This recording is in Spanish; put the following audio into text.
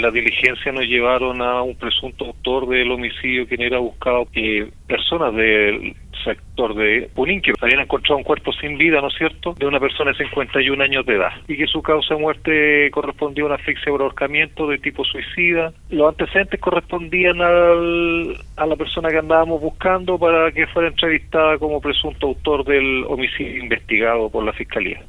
La diligencia nos llevaron a un presunto autor del homicidio quien era buscado eh, personas del sector de Punín que habían encontrado un cuerpo sin vida, ¿no es cierto?, de una persona de 51 años de edad y que su causa de muerte correspondía a una asfixia por ahorcamiento de tipo suicida. Los antecedentes correspondían al, a la persona que andábamos buscando para que fuera entrevistada como presunto autor del homicidio investigado por la Fiscalía.